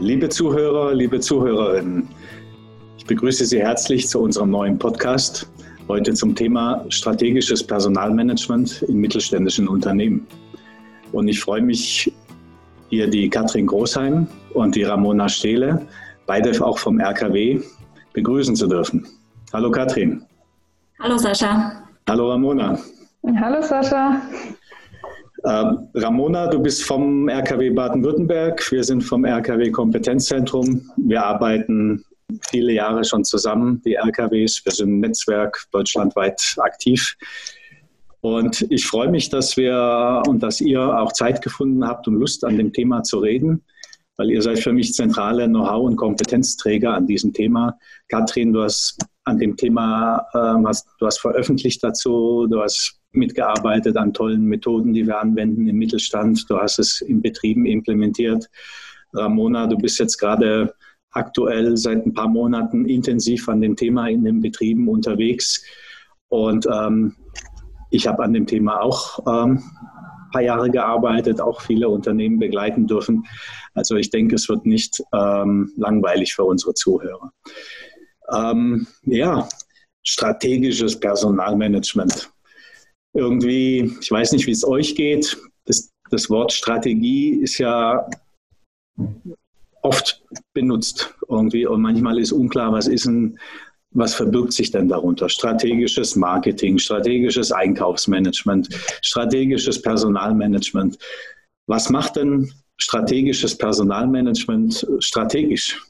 Liebe Zuhörer, liebe Zuhörerinnen, ich begrüße Sie herzlich zu unserem neuen Podcast, heute zum Thema strategisches Personalmanagement in mittelständischen Unternehmen. Und ich freue mich, hier die Katrin Großheim und die Ramona Stehle, beide auch vom RKW, begrüßen zu dürfen. Hallo Katrin. Hallo Sascha. Hallo Ramona. Hallo Sascha. Äh, Ramona, du bist vom RKW Baden-Württemberg. Wir sind vom RKW Kompetenzzentrum. Wir arbeiten viele Jahre schon zusammen, die RKWs. Wir sind im Netzwerk deutschlandweit aktiv. Und ich freue mich, dass wir und dass ihr auch Zeit gefunden habt und Lust an dem Thema zu reden, weil ihr seid für mich zentrale Know-how und Kompetenzträger an diesem Thema. Katrin, du hast an dem Thema, äh, hast, du hast veröffentlicht dazu, du hast mitgearbeitet an tollen Methoden, die wir anwenden im Mittelstand. Du hast es in Betrieben implementiert. Ramona, du bist jetzt gerade aktuell seit ein paar Monaten intensiv an dem Thema in den Betrieben unterwegs. Und ähm, ich habe an dem Thema auch ähm, ein paar Jahre gearbeitet, auch viele Unternehmen begleiten dürfen. Also ich denke, es wird nicht ähm, langweilig für unsere Zuhörer. Ähm, ja, strategisches Personalmanagement irgendwie, ich weiß nicht, wie es euch geht, das, das Wort Strategie ist ja oft benutzt irgendwie und manchmal ist unklar, was ist ein, was verbirgt sich denn darunter? Strategisches Marketing, strategisches Einkaufsmanagement, strategisches Personalmanagement. Was macht denn strategisches Personalmanagement strategisch?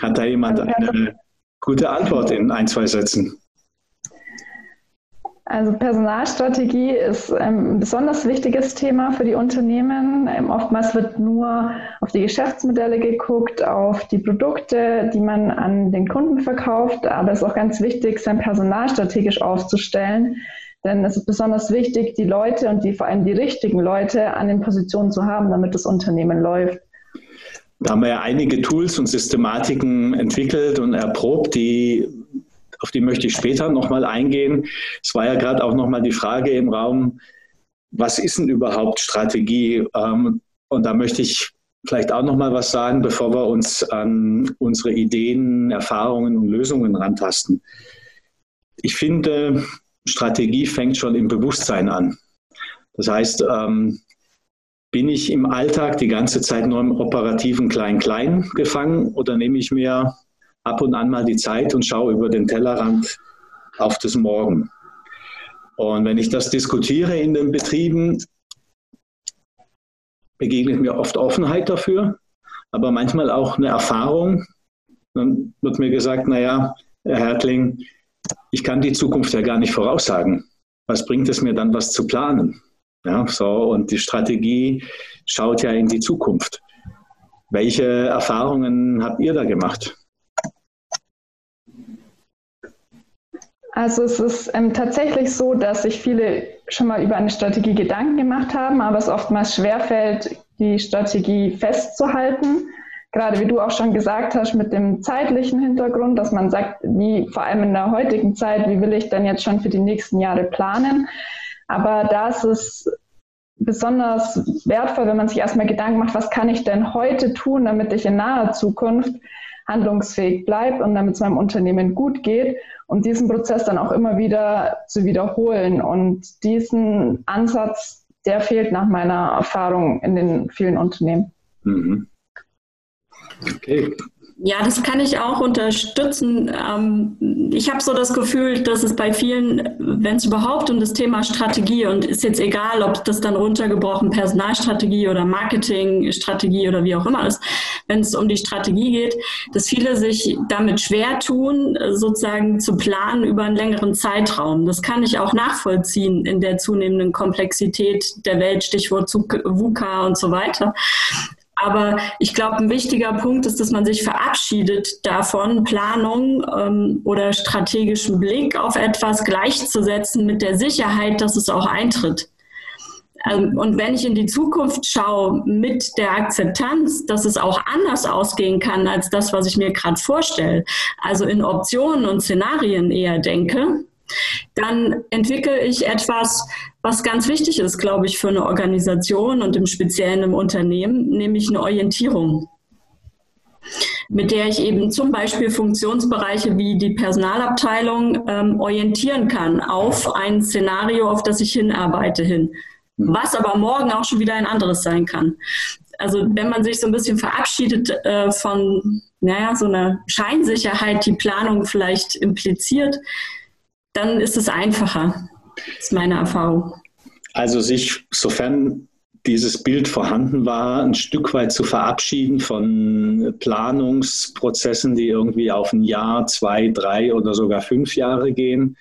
Hat da jemand eine gute Antwort in ein, zwei Sätzen. Also Personalstrategie ist ein besonders wichtiges Thema für die Unternehmen. Ähm, oftmals wird nur auf die Geschäftsmodelle geguckt, auf die Produkte, die man an den Kunden verkauft. Aber es ist auch ganz wichtig, sein Personal strategisch aufzustellen. Denn es ist besonders wichtig, die Leute und die vor allem die richtigen Leute an den Positionen zu haben, damit das Unternehmen läuft. Da haben wir ja einige Tools und Systematiken entwickelt und erprobt, die, auf die möchte ich später nochmal eingehen. Es war ja gerade auch nochmal die Frage im Raum, was ist denn überhaupt Strategie? Ähm, und da möchte ich vielleicht auch nochmal was sagen, bevor wir uns an unsere Ideen, Erfahrungen und Lösungen rantasten. Ich finde, Strategie fängt schon im Bewusstsein an. Das heißt, ähm, bin ich im Alltag die ganze Zeit nur im operativen Klein-Klein gefangen oder nehme ich mir ab und an mal die Zeit und schaue über den Tellerrand auf das Morgen? Und wenn ich das diskutiere in den Betrieben, begegnet mir oft Offenheit dafür, aber manchmal auch eine Erfahrung. Dann wird mir gesagt, naja, Herr Hertling, ich kann die Zukunft ja gar nicht voraussagen. Was bringt es mir dann, was zu planen? Ja, so, und die Strategie schaut ja in die Zukunft. Welche Erfahrungen habt ihr da gemacht? Also es ist ähm, tatsächlich so, dass sich viele schon mal über eine Strategie Gedanken gemacht haben, aber es oftmals schwerfällt, die Strategie festzuhalten. Gerade wie du auch schon gesagt hast, mit dem zeitlichen Hintergrund, dass man sagt, wie vor allem in der heutigen Zeit, wie will ich denn jetzt schon für die nächsten Jahre planen? Aber da ist es besonders wertvoll, wenn man sich erstmal Gedanken macht, was kann ich denn heute tun, damit ich in naher Zukunft handlungsfähig bleibe und damit es meinem Unternehmen gut geht und diesen Prozess dann auch immer wieder zu wiederholen. Und diesen Ansatz, der fehlt nach meiner Erfahrung in den vielen Unternehmen. Mhm. Okay. Ja, das kann ich auch unterstützen. Ähm, ich habe so das Gefühl, dass es bei vielen, wenn es überhaupt um das Thema Strategie und ist jetzt egal, ob das dann runtergebrochen Personalstrategie oder Marketingstrategie oder wie auch immer ist, wenn es um die Strategie geht, dass viele sich damit schwer tun, sozusagen zu planen über einen längeren Zeitraum. Das kann ich auch nachvollziehen in der zunehmenden Komplexität der Welt, Stichwort VUCA und so weiter. Aber ich glaube, ein wichtiger Punkt ist, dass man sich verabschiedet davon, Planung ähm, oder strategischen Blick auf etwas gleichzusetzen mit der Sicherheit, dass es auch eintritt. Ähm, und wenn ich in die Zukunft schaue mit der Akzeptanz, dass es auch anders ausgehen kann als das, was ich mir gerade vorstelle, also in Optionen und Szenarien eher denke, dann entwickle ich etwas, was ganz wichtig ist, glaube ich, für eine Organisation und im Speziellen im Unternehmen, nämlich eine Orientierung mit der ich eben zum Beispiel Funktionsbereiche wie die Personalabteilung ähm, orientieren kann auf ein Szenario, auf das ich hinarbeite hin, was aber morgen auch schon wieder ein anderes sein kann. Also wenn man sich so ein bisschen verabschiedet äh, von naja, so einer Scheinsicherheit, die Planung vielleicht impliziert, dann ist es einfacher. Ist meine Erfahrung. Also sich, sofern dieses Bild vorhanden war, ein Stück weit zu verabschieden von Planungsprozessen, die irgendwie auf ein Jahr, zwei, drei oder sogar fünf Jahre gehen,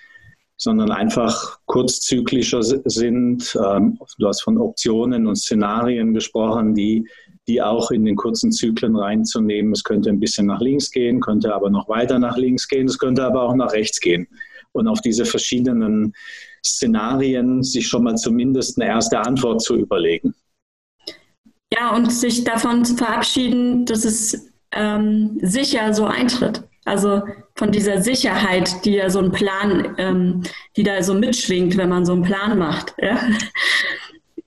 sondern einfach kurzzyklischer sind. Ähm, du hast von Optionen und Szenarien gesprochen, die, die auch in den kurzen Zyklen reinzunehmen. Es könnte ein bisschen nach links gehen, könnte aber noch weiter nach links gehen, es könnte aber auch nach rechts gehen und auf diese verschiedenen Szenarien sich schon mal zumindest eine erste Antwort zu überlegen. Ja, und sich davon zu verabschieden, dass es ähm, sicher so eintritt. Also von dieser Sicherheit, die ja so ein Plan, ähm, die da so mitschwingt, wenn man so einen Plan macht. Ja?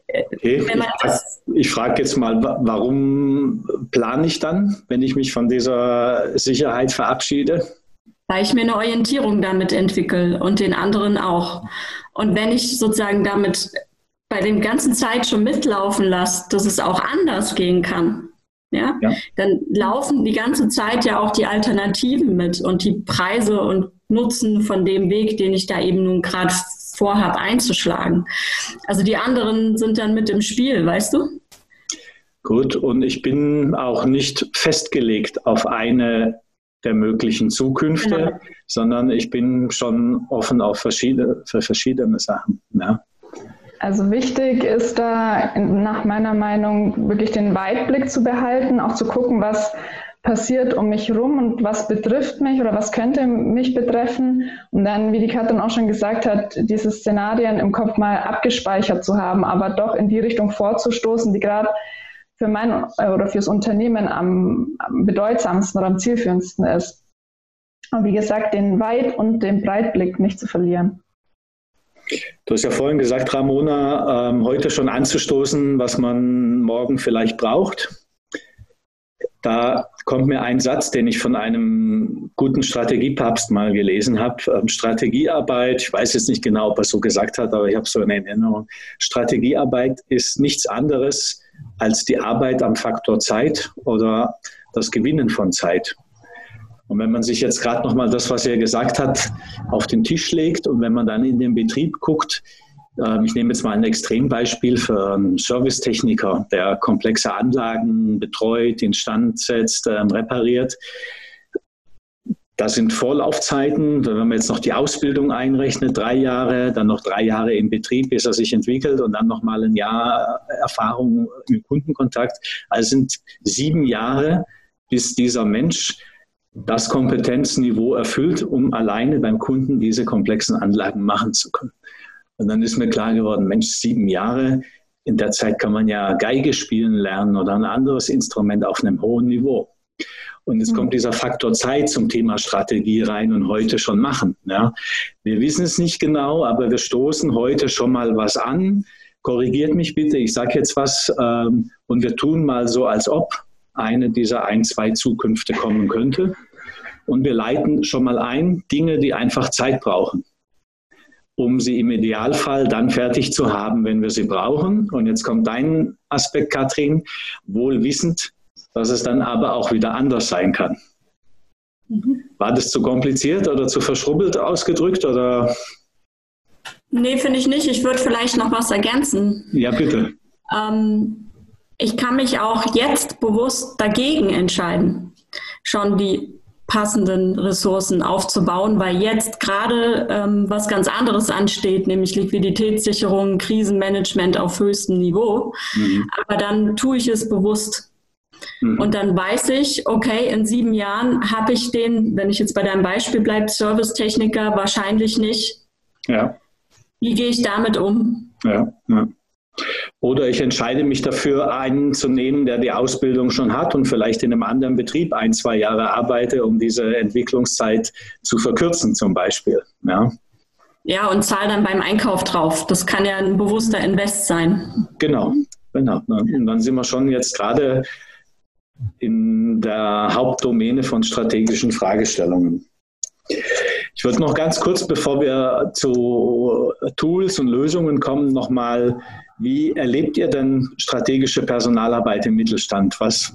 Okay. Ich frage frag jetzt mal, warum plane ich dann, wenn ich mich von dieser Sicherheit verabschiede? Weil ich mir eine Orientierung damit entwickle und den anderen auch. Und wenn ich sozusagen damit bei dem ganzen Zeit schon mitlaufen lasse, dass es auch anders gehen kann, ja, ja, dann laufen die ganze Zeit ja auch die Alternativen mit und die Preise und Nutzen von dem Weg, den ich da eben nun gerade vorhabe einzuschlagen. Also die anderen sind dann mit im Spiel, weißt du? Gut, und ich bin auch nicht festgelegt auf eine der möglichen Zukünfte, genau. sondern ich bin schon offen auf verschiedene, für verschiedene Sachen. Ja. Also wichtig ist da nach meiner Meinung wirklich den Weitblick zu behalten, auch zu gucken, was passiert um mich herum und was betrifft mich oder was könnte mich betreffen. Und dann, wie die Katrin auch schon gesagt hat, diese Szenarien im Kopf mal abgespeichert zu haben, aber doch in die Richtung vorzustoßen, die gerade für mein oder fürs Unternehmen am, am bedeutsamsten oder am zielführendsten ist. Und wie gesagt, den Weit- und den Breitblick nicht zu verlieren. Du hast ja vorhin gesagt, Ramona, ähm, heute schon anzustoßen, was man morgen vielleicht braucht. Da kommt mir ein Satz, den ich von einem guten Strategiepapst mal gelesen habe. Ähm, Strategiearbeit, ich weiß jetzt nicht genau, ob er so gesagt hat, aber ich habe so eine Erinnerung. Strategiearbeit ist nichts anderes als die Arbeit am Faktor Zeit oder das Gewinnen von Zeit. Und wenn man sich jetzt gerade nochmal das, was er gesagt hat, auf den Tisch legt und wenn man dann in den Betrieb guckt, ähm, ich nehme jetzt mal ein Extrembeispiel für einen Servicetechniker, der komplexe Anlagen betreut, instand setzt, ähm, repariert. Das sind Vorlaufzeiten. Wenn man jetzt noch die Ausbildung einrechnet, drei Jahre, dann noch drei Jahre im Betrieb, bis er sich entwickelt und dann noch mal ein Jahr Erfahrung im Kundenkontakt. Also sind sieben Jahre, bis dieser Mensch das Kompetenzniveau erfüllt, um alleine beim Kunden diese komplexen Anlagen machen zu können. Und dann ist mir klar geworden, Mensch, sieben Jahre, in der Zeit kann man ja Geige spielen lernen oder ein anderes Instrument auf einem hohen Niveau. Und jetzt kommt mhm. dieser Faktor Zeit zum Thema Strategie rein und heute schon machen. Ja. Wir wissen es nicht genau, aber wir stoßen heute schon mal was an. Korrigiert mich bitte, ich sage jetzt was ähm, und wir tun mal so, als ob eine dieser ein, zwei Zukünfte kommen könnte. Und wir leiten schon mal ein Dinge, die einfach Zeit brauchen, um sie im Idealfall dann fertig zu haben, wenn wir sie brauchen. Und jetzt kommt dein Aspekt, Katrin, wohl wissend, dass es dann aber auch wieder anders sein kann. Mhm. War das zu kompliziert oder zu verschrubbelt ausgedrückt oder? Nee, finde ich nicht. Ich würde vielleicht noch was ergänzen. Ja, bitte. Ähm, ich kann mich auch jetzt bewusst dagegen entscheiden, schon die passenden Ressourcen aufzubauen, weil jetzt gerade ähm, was ganz anderes ansteht, nämlich Liquiditätssicherung, Krisenmanagement auf höchstem Niveau. Mhm. Aber dann tue ich es bewusst. Mhm. Und dann weiß ich, okay, in sieben Jahren habe ich den, wenn ich jetzt bei deinem Beispiel bleibe, Servicetechniker wahrscheinlich nicht. Ja. Wie gehe ich damit um? Ja, ja. Oder ich entscheide mich dafür, einen zu nehmen, der die Ausbildung schon hat und vielleicht in einem anderen Betrieb ein, zwei Jahre arbeite, um diese Entwicklungszeit zu verkürzen zum Beispiel. Ja, ja und zahle dann beim Einkauf drauf. Das kann ja ein bewusster Invest sein. Genau, genau. Und dann sind wir schon jetzt gerade in der Hauptdomäne von strategischen Fragestellungen. Ich würde noch ganz kurz, bevor wir zu Tools und Lösungen kommen, nochmal wie erlebt ihr denn strategische Personalarbeit im Mittelstand? Was,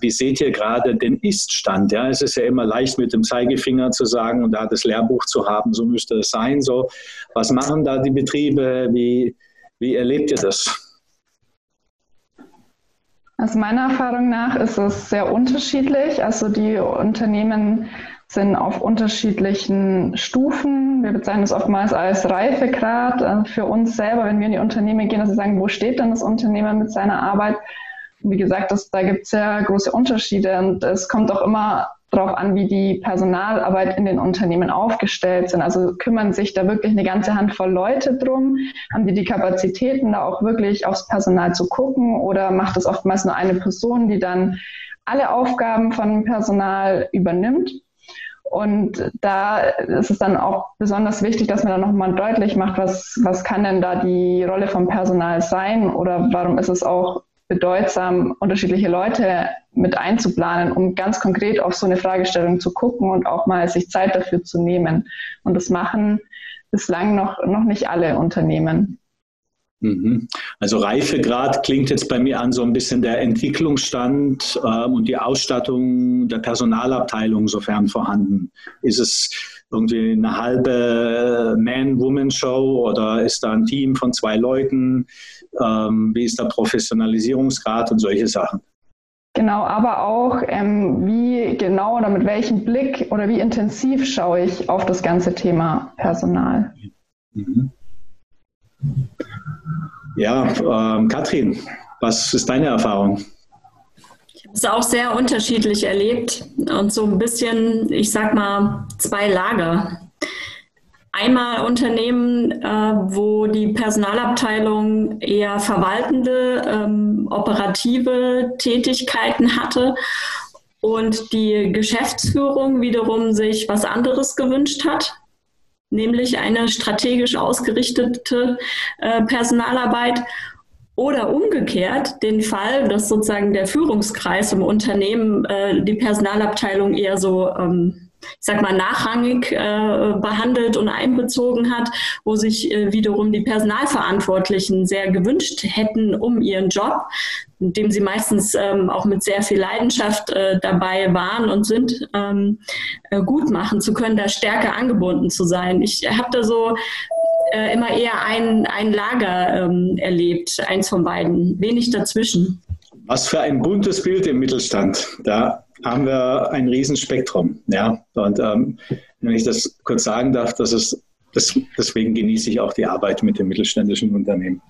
wie seht ihr gerade den Ist-Stand? Ja, es ist ja immer leicht mit dem Zeigefinger zu sagen und da das Lehrbuch zu haben, so müsste es sein. So, was machen da die Betriebe? Wie, wie erlebt ihr das? Also meiner Erfahrung nach ist es sehr unterschiedlich. Also die Unternehmen sind auf unterschiedlichen Stufen. Wir bezeichnen es oftmals als Reifegrad äh, für uns selber, wenn wir in die Unternehmen gehen, dass wir sagen, wo steht denn das Unternehmen mit seiner Arbeit? Und wie gesagt, das, da gibt es ja große Unterschiede und es kommt auch immer darauf an, wie die Personalarbeit in den Unternehmen aufgestellt sind. Also kümmern sich da wirklich eine ganze Handvoll Leute drum? Haben die die Kapazitäten, da auch wirklich aufs Personal zu gucken? Oder macht es oftmals nur eine Person, die dann alle Aufgaben von Personal übernimmt? Und da ist es dann auch besonders wichtig, dass man dann nochmal deutlich macht, was, was kann denn da die Rolle vom Personal sein oder warum ist es auch bedeutsam, unterschiedliche Leute mit einzuplanen, um ganz konkret auf so eine Fragestellung zu gucken und auch mal sich Zeit dafür zu nehmen. Und das machen bislang noch, noch nicht alle Unternehmen. Mhm. Also Reifegrad klingt jetzt bei mir an so ein bisschen der Entwicklungsstand äh, und die Ausstattung der Personalabteilung, sofern vorhanden. Ist es irgendwie eine halbe Man-Woman-Show oder ist da ein Team von zwei Leuten? Ähm, wie ist der Professionalisierungsgrad und solche Sachen? Genau, aber auch, ähm, wie genau oder mit welchem Blick oder wie intensiv schaue ich auf das ganze Thema Personal. Mhm. Ja, ähm, Katrin, was ist deine Erfahrung? Ich habe es auch sehr unterschiedlich erlebt und so ein bisschen, ich sag mal, zwei Lager. Einmal Unternehmen, äh, wo die Personalabteilung eher verwaltende, ähm, operative Tätigkeiten hatte und die Geschäftsführung wiederum sich was anderes gewünscht hat nämlich eine strategisch ausgerichtete äh, Personalarbeit. Oder umgekehrt den Fall, dass sozusagen der Führungskreis im Unternehmen äh, die Personalabteilung eher so ähm, ich sag mal, nachrangig äh, behandelt und einbezogen hat, wo sich äh, wiederum die Personalverantwortlichen sehr gewünscht hätten um ihren Job, in dem sie meistens ähm, auch mit sehr viel Leidenschaft äh, dabei waren und sind, ähm, äh, gut machen zu können, da stärker angebunden zu sein. Ich habe da so äh, immer eher ein, ein Lager ähm, erlebt, eins von beiden, wenig dazwischen. Was für ein buntes Bild im Mittelstand. Da haben wir ein Riesenspektrum. Ja? Und ähm, wenn ich das kurz sagen darf, das ist, das, deswegen genieße ich auch die Arbeit mit den mittelständischen Unternehmen.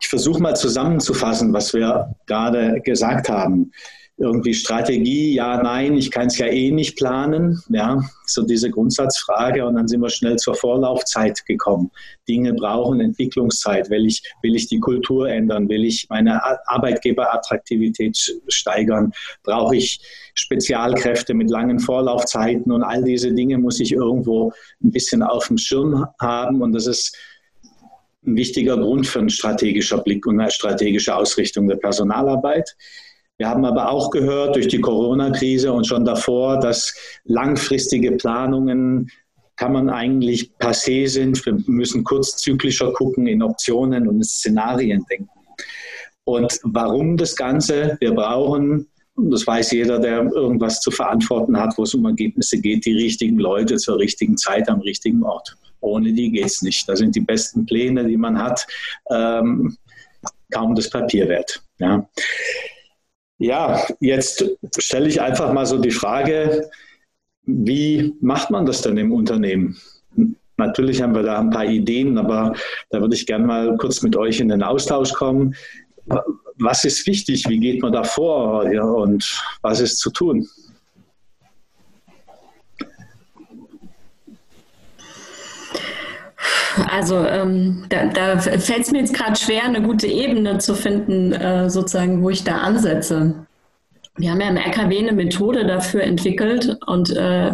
Ich versuche mal zusammenzufassen, was wir gerade gesagt haben irgendwie Strategie, ja, nein, ich kann es ja eh nicht planen, ja, so diese Grundsatzfrage. Und dann sind wir schnell zur Vorlaufzeit gekommen. Dinge brauchen Entwicklungszeit, will ich, will ich die Kultur ändern, will ich meine Arbeitgeberattraktivität steigern, brauche ich Spezialkräfte mit langen Vorlaufzeiten? Und all diese Dinge muss ich irgendwo ein bisschen auf dem Schirm haben. Und das ist ein wichtiger Grund für einen strategischen Blick und eine strategische Ausrichtung der Personalarbeit. Wir haben aber auch gehört durch die Corona-Krise und schon davor, dass langfristige Planungen kann man eigentlich passé sind. Wir müssen kurzzyklischer gucken, in Optionen und Szenarien denken. Und warum das Ganze? Wir brauchen das weiß jeder, der irgendwas zu verantworten hat, wo es um Ergebnisse geht, die richtigen Leute zur richtigen Zeit am richtigen Ort. Ohne die geht es nicht. Da sind die besten Pläne, die man hat, ähm, kaum das Papier wert. Ja. Ja, jetzt stelle ich einfach mal so die Frage, wie macht man das denn im Unternehmen? Natürlich haben wir da ein paar Ideen, aber da würde ich gerne mal kurz mit euch in den Austausch kommen. Was ist wichtig? Wie geht man da vor? Ja, und was ist zu tun? Also ähm, da, da fällt es mir jetzt gerade schwer, eine gute Ebene zu finden, äh, sozusagen, wo ich da ansetze. Wir haben ja im RKW eine Methode dafür entwickelt und äh,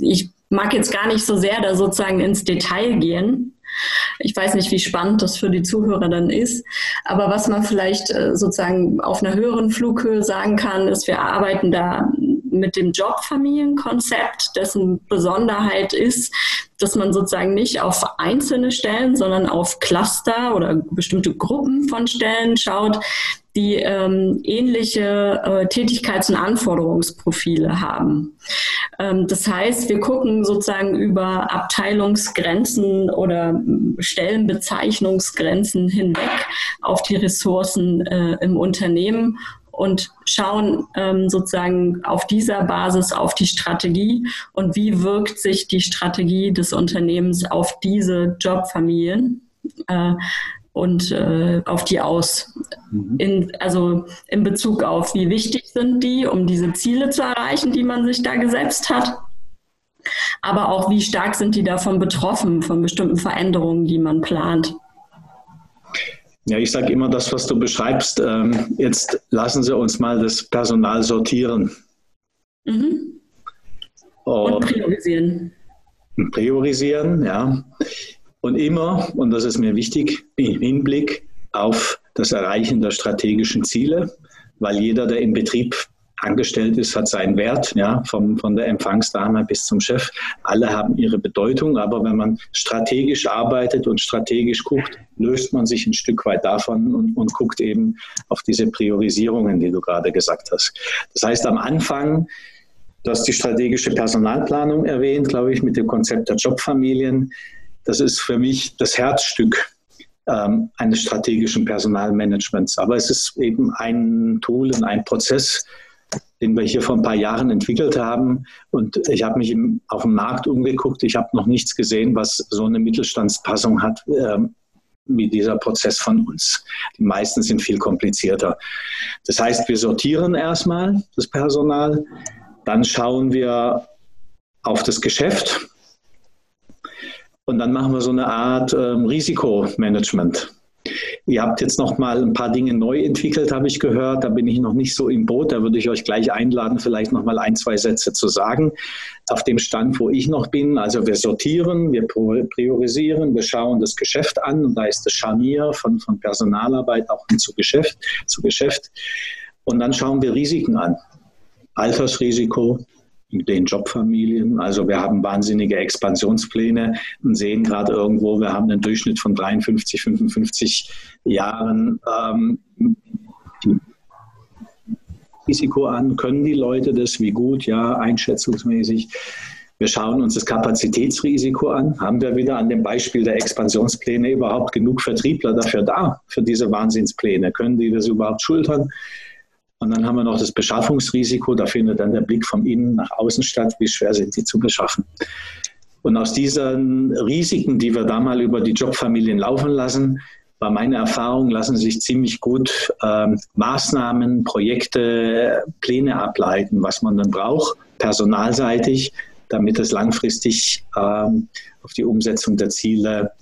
ich mag jetzt gar nicht so sehr da sozusagen ins Detail gehen. Ich weiß nicht, wie spannend das für die Zuhörer dann ist. Aber was man vielleicht äh, sozusagen auf einer höheren Flughöhe sagen kann, ist, wir arbeiten da mit dem Jobfamilienkonzept, dessen Besonderheit ist, dass man sozusagen nicht auf einzelne Stellen, sondern auf Cluster oder bestimmte Gruppen von Stellen schaut, die ähm, ähnliche äh, Tätigkeits- und Anforderungsprofile haben. Ähm, das heißt, wir gucken sozusagen über Abteilungsgrenzen oder Stellenbezeichnungsgrenzen hinweg auf die Ressourcen äh, im Unternehmen und schauen ähm, sozusagen auf dieser Basis auf die Strategie und wie wirkt sich die Strategie des Unternehmens auf diese Jobfamilien. Äh, und äh, auf die aus. Mhm. In, also in Bezug auf, wie wichtig sind die, um diese Ziele zu erreichen, die man sich da gesetzt hat. Aber auch, wie stark sind die davon betroffen, von bestimmten Veränderungen, die man plant. Ja, ich sage immer das, was du beschreibst. Ähm, jetzt lassen Sie uns mal das Personal sortieren. Mhm. Und, und priorisieren. Priorisieren, ja. Und immer, und das ist mir wichtig, im Hinblick auf das Erreichen der strategischen Ziele, weil jeder, der im Betrieb angestellt ist, hat seinen Wert, ja, vom, von der Empfangsdame bis zum Chef. Alle haben ihre Bedeutung, aber wenn man strategisch arbeitet und strategisch guckt, löst man sich ein Stück weit davon und, und guckt eben auf diese Priorisierungen, die du gerade gesagt hast. Das heißt, am Anfang Du hast die strategische Personalplanung erwähnt, glaube ich, mit dem Konzept der Jobfamilien. Das ist für mich das Herzstück ähm, eines strategischen Personalmanagements. Aber es ist eben ein Tool und ein Prozess, den wir hier vor ein paar Jahren entwickelt haben. Und ich habe mich auf dem Markt umgeguckt. Ich habe noch nichts gesehen, was so eine Mittelstandspassung hat ähm, wie dieser Prozess von uns. Die meisten sind viel komplizierter. Das heißt, wir sortieren erstmal das Personal, dann schauen wir auf das Geschäft und dann machen wir so eine Art ähm, Risikomanagement. Ihr habt jetzt noch mal ein paar Dinge neu entwickelt, habe ich gehört. Da bin ich noch nicht so im Boot. Da würde ich euch gleich einladen, vielleicht noch mal ein, zwei Sätze zu sagen. Auf dem Stand, wo ich noch bin, also wir sortieren, wir priorisieren, wir schauen das Geschäft an und da ist das Scharnier von, von Personalarbeit auch zu Geschäft, zu Geschäft. Und dann schauen wir Risiken an. Altersrisiko, den Jobfamilien. Also wir haben wahnsinnige Expansionspläne und sehen gerade irgendwo, wir haben einen Durchschnitt von 53, 55 Jahren. Ähm, Risiko an, können die Leute das, wie gut, ja, einschätzungsmäßig. Wir schauen uns das Kapazitätsrisiko an. Haben wir wieder an dem Beispiel der Expansionspläne überhaupt genug Vertriebler dafür da, für diese Wahnsinnspläne? Können die das überhaupt schultern? Und dann haben wir noch das Beschaffungsrisiko. Da findet dann der Blick von innen nach außen statt. Wie schwer sind die zu beschaffen? Und aus diesen Risiken, die wir da mal über die Jobfamilien laufen lassen, war meine Erfahrung, lassen sich ziemlich gut ähm, Maßnahmen, Projekte, Pläne ableiten, was man dann braucht, personalseitig, damit es langfristig ähm, auf die Umsetzung der Ziele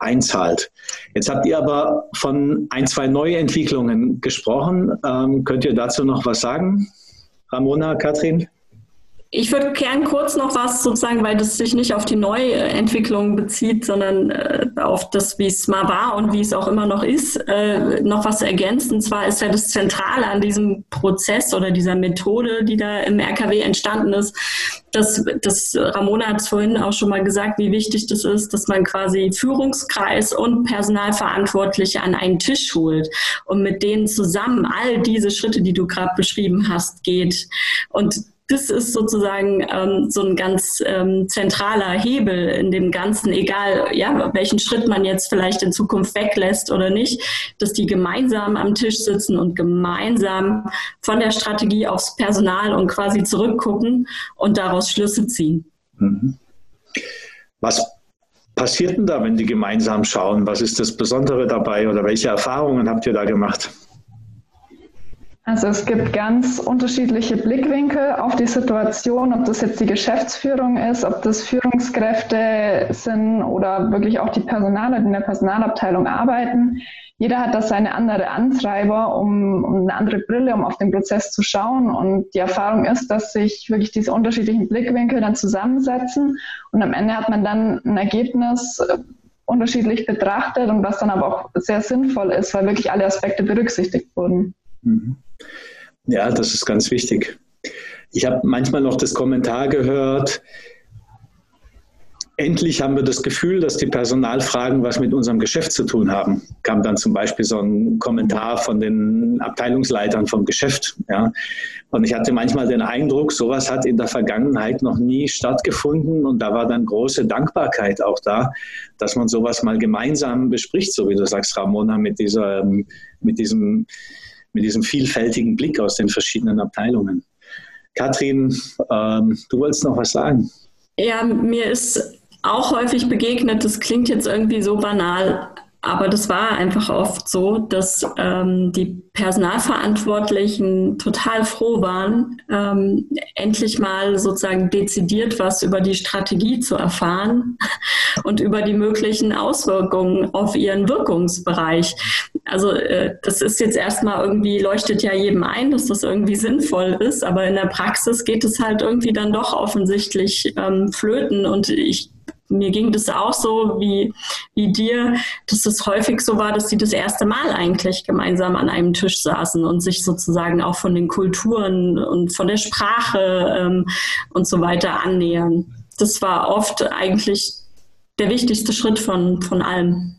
einzahlt. Jetzt habt ihr aber von ein, zwei Neuentwicklungen gesprochen. Ähm, könnt ihr dazu noch was sagen? Ramona, Katrin? Ich würde gern kurz noch was sozusagen, weil das sich nicht auf die Neuentwicklung bezieht, sondern äh, auf das, wie es mal war und wie es auch immer noch ist, äh, noch was ergänzen. Und zwar ist ja das Zentrale an diesem Prozess oder dieser Methode, die da im RKW entstanden ist, dass das Ramona hat es vorhin auch schon mal gesagt, wie wichtig das ist, dass man quasi Führungskreis und Personalverantwortliche an einen Tisch holt und mit denen zusammen all diese Schritte, die du gerade beschrieben hast, geht. Und das ist sozusagen ähm, so ein ganz ähm, zentraler Hebel in dem Ganzen, egal ja, welchen Schritt man jetzt vielleicht in Zukunft weglässt oder nicht, dass die gemeinsam am Tisch sitzen und gemeinsam von der Strategie aufs Personal und quasi zurückgucken und daraus Schlüsse ziehen. Mhm. Was passiert denn da, wenn die gemeinsam schauen? Was ist das Besondere dabei oder welche Erfahrungen habt ihr da gemacht? Also es gibt ganz unterschiedliche Blickwinkel auf die Situation, ob das jetzt die Geschäftsführung ist, ob das Führungskräfte sind oder wirklich auch die Personaler, die in der Personalabteilung arbeiten. Jeder hat da seine andere Antreiber, um, um eine andere Brille, um auf den Prozess zu schauen. Und die Erfahrung ist, dass sich wirklich diese unterschiedlichen Blickwinkel dann zusammensetzen und am Ende hat man dann ein Ergebnis äh, unterschiedlich betrachtet und was dann aber auch sehr sinnvoll ist, weil wirklich alle Aspekte berücksichtigt wurden. Mhm. Ja, das ist ganz wichtig. Ich habe manchmal noch das Kommentar gehört, endlich haben wir das Gefühl, dass die Personalfragen was mit unserem Geschäft zu tun haben. Kam dann zum Beispiel so ein Kommentar von den Abteilungsleitern vom Geschäft. Ja. Und ich hatte manchmal den Eindruck, sowas hat in der Vergangenheit noch nie stattgefunden. Und da war dann große Dankbarkeit auch da, dass man sowas mal gemeinsam bespricht, so wie du sagst, Ramona, mit, dieser, mit diesem mit diesem vielfältigen Blick aus den verschiedenen Abteilungen. Katrin, ähm, du wolltest noch was sagen? Ja, mir ist auch häufig begegnet, das klingt jetzt irgendwie so banal, aber das war einfach oft so, dass ähm, die Personalverantwortlichen total froh waren, ähm, endlich mal sozusagen dezidiert was über die Strategie zu erfahren und über die möglichen Auswirkungen auf ihren Wirkungsbereich. Also äh, das ist jetzt erstmal irgendwie, leuchtet ja jedem ein, dass das irgendwie sinnvoll ist, aber in der Praxis geht es halt irgendwie dann doch offensichtlich ähm, flöten und ich mir ging das auch so wie, wie dir, dass es häufig so war, dass sie das erste Mal eigentlich gemeinsam an einem Tisch saßen und sich sozusagen auch von den Kulturen und von der Sprache ähm, und so weiter annähern. Das war oft eigentlich der wichtigste Schritt von, von allem.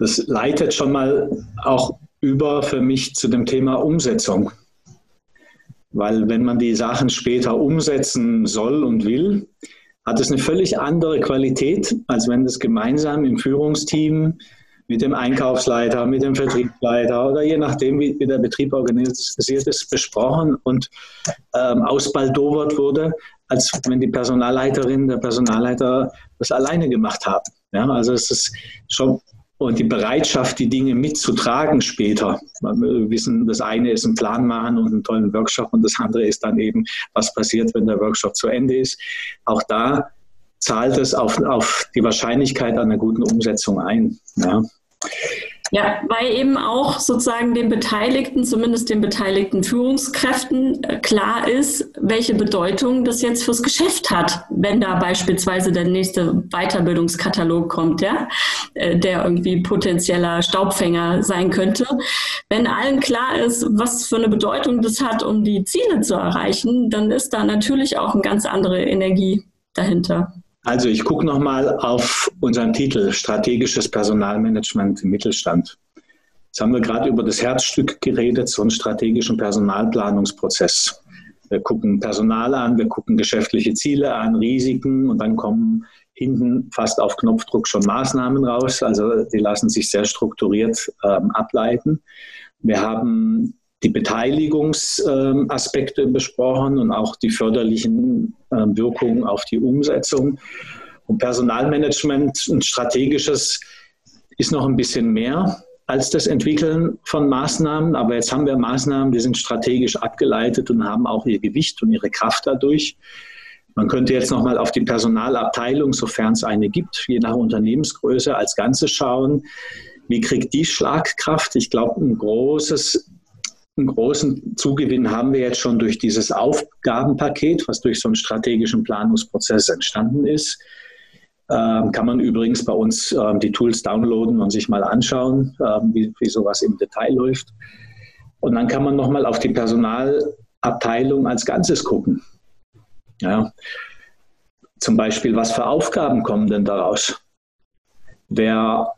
Das leitet schon mal auch über für mich zu dem Thema Umsetzung. Weil wenn man die Sachen später umsetzen soll und will, hat es eine völlig andere Qualität, als wenn das gemeinsam im Führungsteam mit dem Einkaufsleiter, mit dem Vertriebsleiter oder je nachdem, wie, der Betrieb organisiert ist, besprochen und ähm, ausbaldowert wurde, als wenn die Personalleiterin, der Personalleiter das alleine gemacht haben. Ja, also es ist schon und die Bereitschaft, die Dinge mitzutragen später. Wir wissen, das eine ist ein Plan machen und einen tollen Workshop und das andere ist dann eben, was passiert, wenn der Workshop zu Ende ist. Auch da zahlt es auf, auf die Wahrscheinlichkeit einer guten Umsetzung ein. Ja. Ja, weil eben auch sozusagen den Beteiligten, zumindest den beteiligten Führungskräften, äh, klar ist, welche Bedeutung das jetzt fürs Geschäft hat, wenn da beispielsweise der nächste Weiterbildungskatalog kommt, ja, äh, der irgendwie potenzieller Staubfänger sein könnte. Wenn allen klar ist, was für eine Bedeutung das hat, um die Ziele zu erreichen, dann ist da natürlich auch eine ganz andere Energie dahinter. Also ich gucke nochmal auf unseren Titel Strategisches Personalmanagement im Mittelstand. Jetzt haben wir gerade über das Herzstück geredet, so einen strategischen Personalplanungsprozess. Wir gucken Personal an, wir gucken geschäftliche Ziele an, Risiken und dann kommen hinten fast auf Knopfdruck schon Maßnahmen raus. Also die lassen sich sehr strukturiert ähm, ableiten. Wir haben die Beteiligungsaspekte besprochen und auch die förderlichen ähm, Wirkungen auf die Umsetzung. Und Personalmanagement, ein strategisches, ist noch ein bisschen mehr als das Entwickeln von Maßnahmen. Aber jetzt haben wir Maßnahmen, die sind strategisch abgeleitet und haben auch ihr Gewicht und ihre Kraft dadurch. Man könnte jetzt nochmal auf die Personalabteilung, sofern es eine gibt, je nach Unternehmensgröße als Ganze schauen. Wie kriegt die Schlagkraft? Ich glaube, ein großes einen großen Zugewinn haben wir jetzt schon durch dieses Aufgabenpaket, was durch so einen strategischen Planungsprozess entstanden ist. Ähm, kann man übrigens bei uns ähm, die Tools downloaden und sich mal anschauen, ähm, wie, wie sowas im Detail läuft. Und dann kann man nochmal auf die Personalabteilung als Ganzes gucken. Ja. Zum Beispiel, was für Aufgaben kommen denn daraus? Wer,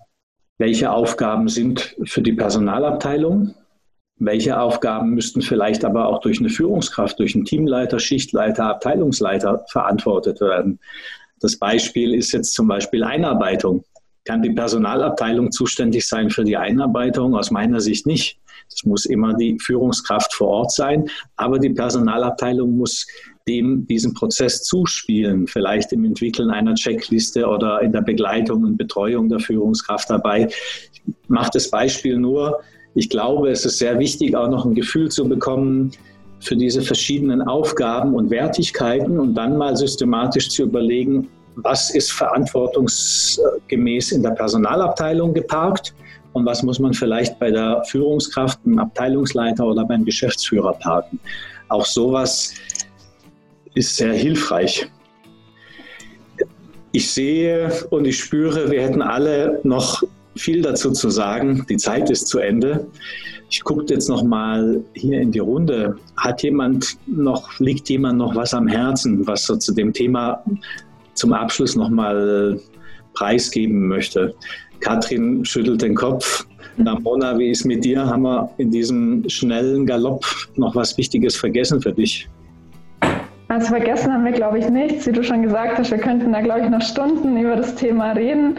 welche Aufgaben sind für die Personalabteilung? Welche Aufgaben müssten vielleicht aber auch durch eine Führungskraft, durch einen Teamleiter, Schichtleiter, Abteilungsleiter verantwortet werden? Das Beispiel ist jetzt zum Beispiel Einarbeitung. Kann die Personalabteilung zuständig sein für die Einarbeitung? Aus meiner Sicht nicht. Es muss immer die Führungskraft vor Ort sein, aber die Personalabteilung muss dem diesen Prozess zuspielen, vielleicht im Entwickeln einer Checkliste oder in der Begleitung und Betreuung der Führungskraft dabei. Ich mache das Beispiel nur. Ich glaube, es ist sehr wichtig, auch noch ein Gefühl zu bekommen, für diese verschiedenen Aufgaben und Wertigkeiten und dann mal systematisch zu überlegen, was ist verantwortungsgemäß in der Personalabteilung geparkt und was muss man vielleicht bei der Führungskraft, dem Abteilungsleiter oder beim Geschäftsführer parken. Auch sowas ist sehr hilfreich. Ich sehe und ich spüre, wir hätten alle noch viel dazu zu sagen. Die Zeit ist zu Ende. Ich gucke jetzt noch mal hier in die Runde. Hat jemand noch, liegt jemand noch was am Herzen, was so zu dem Thema zum Abschluss noch mal preisgeben möchte? Katrin schüttelt den Kopf. Ramona, wie ist mit dir? Haben wir in diesem schnellen Galopp noch was Wichtiges vergessen für dich? Also vergessen haben wir, glaube ich, nichts. Wie du schon gesagt hast, wir könnten da, glaube ich, noch Stunden über das Thema reden.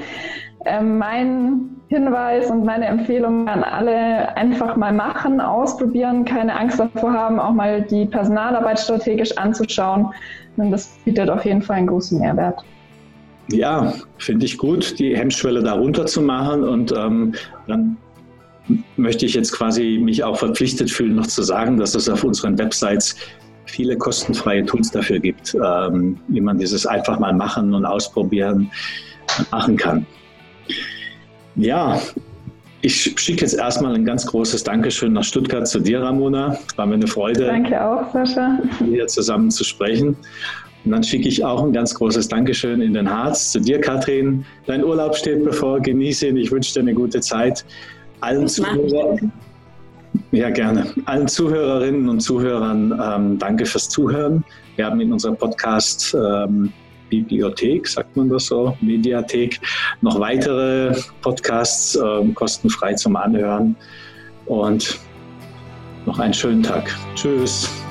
Ähm, mein Hinweis und meine Empfehlung an alle einfach mal machen, ausprobieren, keine Angst davor haben, auch mal die Personalarbeit strategisch anzuschauen. Und das bietet auf jeden Fall einen großen Mehrwert. Ja, finde ich gut, die Hemmschwelle da runter zu machen und ähm, dann möchte ich jetzt quasi mich auch verpflichtet fühlen, noch zu sagen, dass es auf unseren Websites viele kostenfreie Tools dafür gibt, ähm, wie man dieses einfach mal machen und ausprobieren machen kann. Ja, ich schicke jetzt erstmal ein ganz großes Dankeschön nach Stuttgart zu dir, Ramona. War mir eine Freude. Danke auch, Sascha. Hier zusammen zu sprechen. Und dann schicke ich auch ein ganz großes Dankeschön in den Harz zu dir, Katrin. Dein Urlaub steht bevor, genieße ihn. Ich wünsche dir eine gute Zeit. Allen Zuhörern, ja, gerne. Allen Zuhörerinnen und Zuhörern ähm, danke fürs Zuhören. Wir haben in unserem Podcast ähm, Bibliothek, sagt man das so, Mediathek, noch weitere Podcasts äh, kostenfrei zum Anhören. Und noch einen schönen Tag. Tschüss.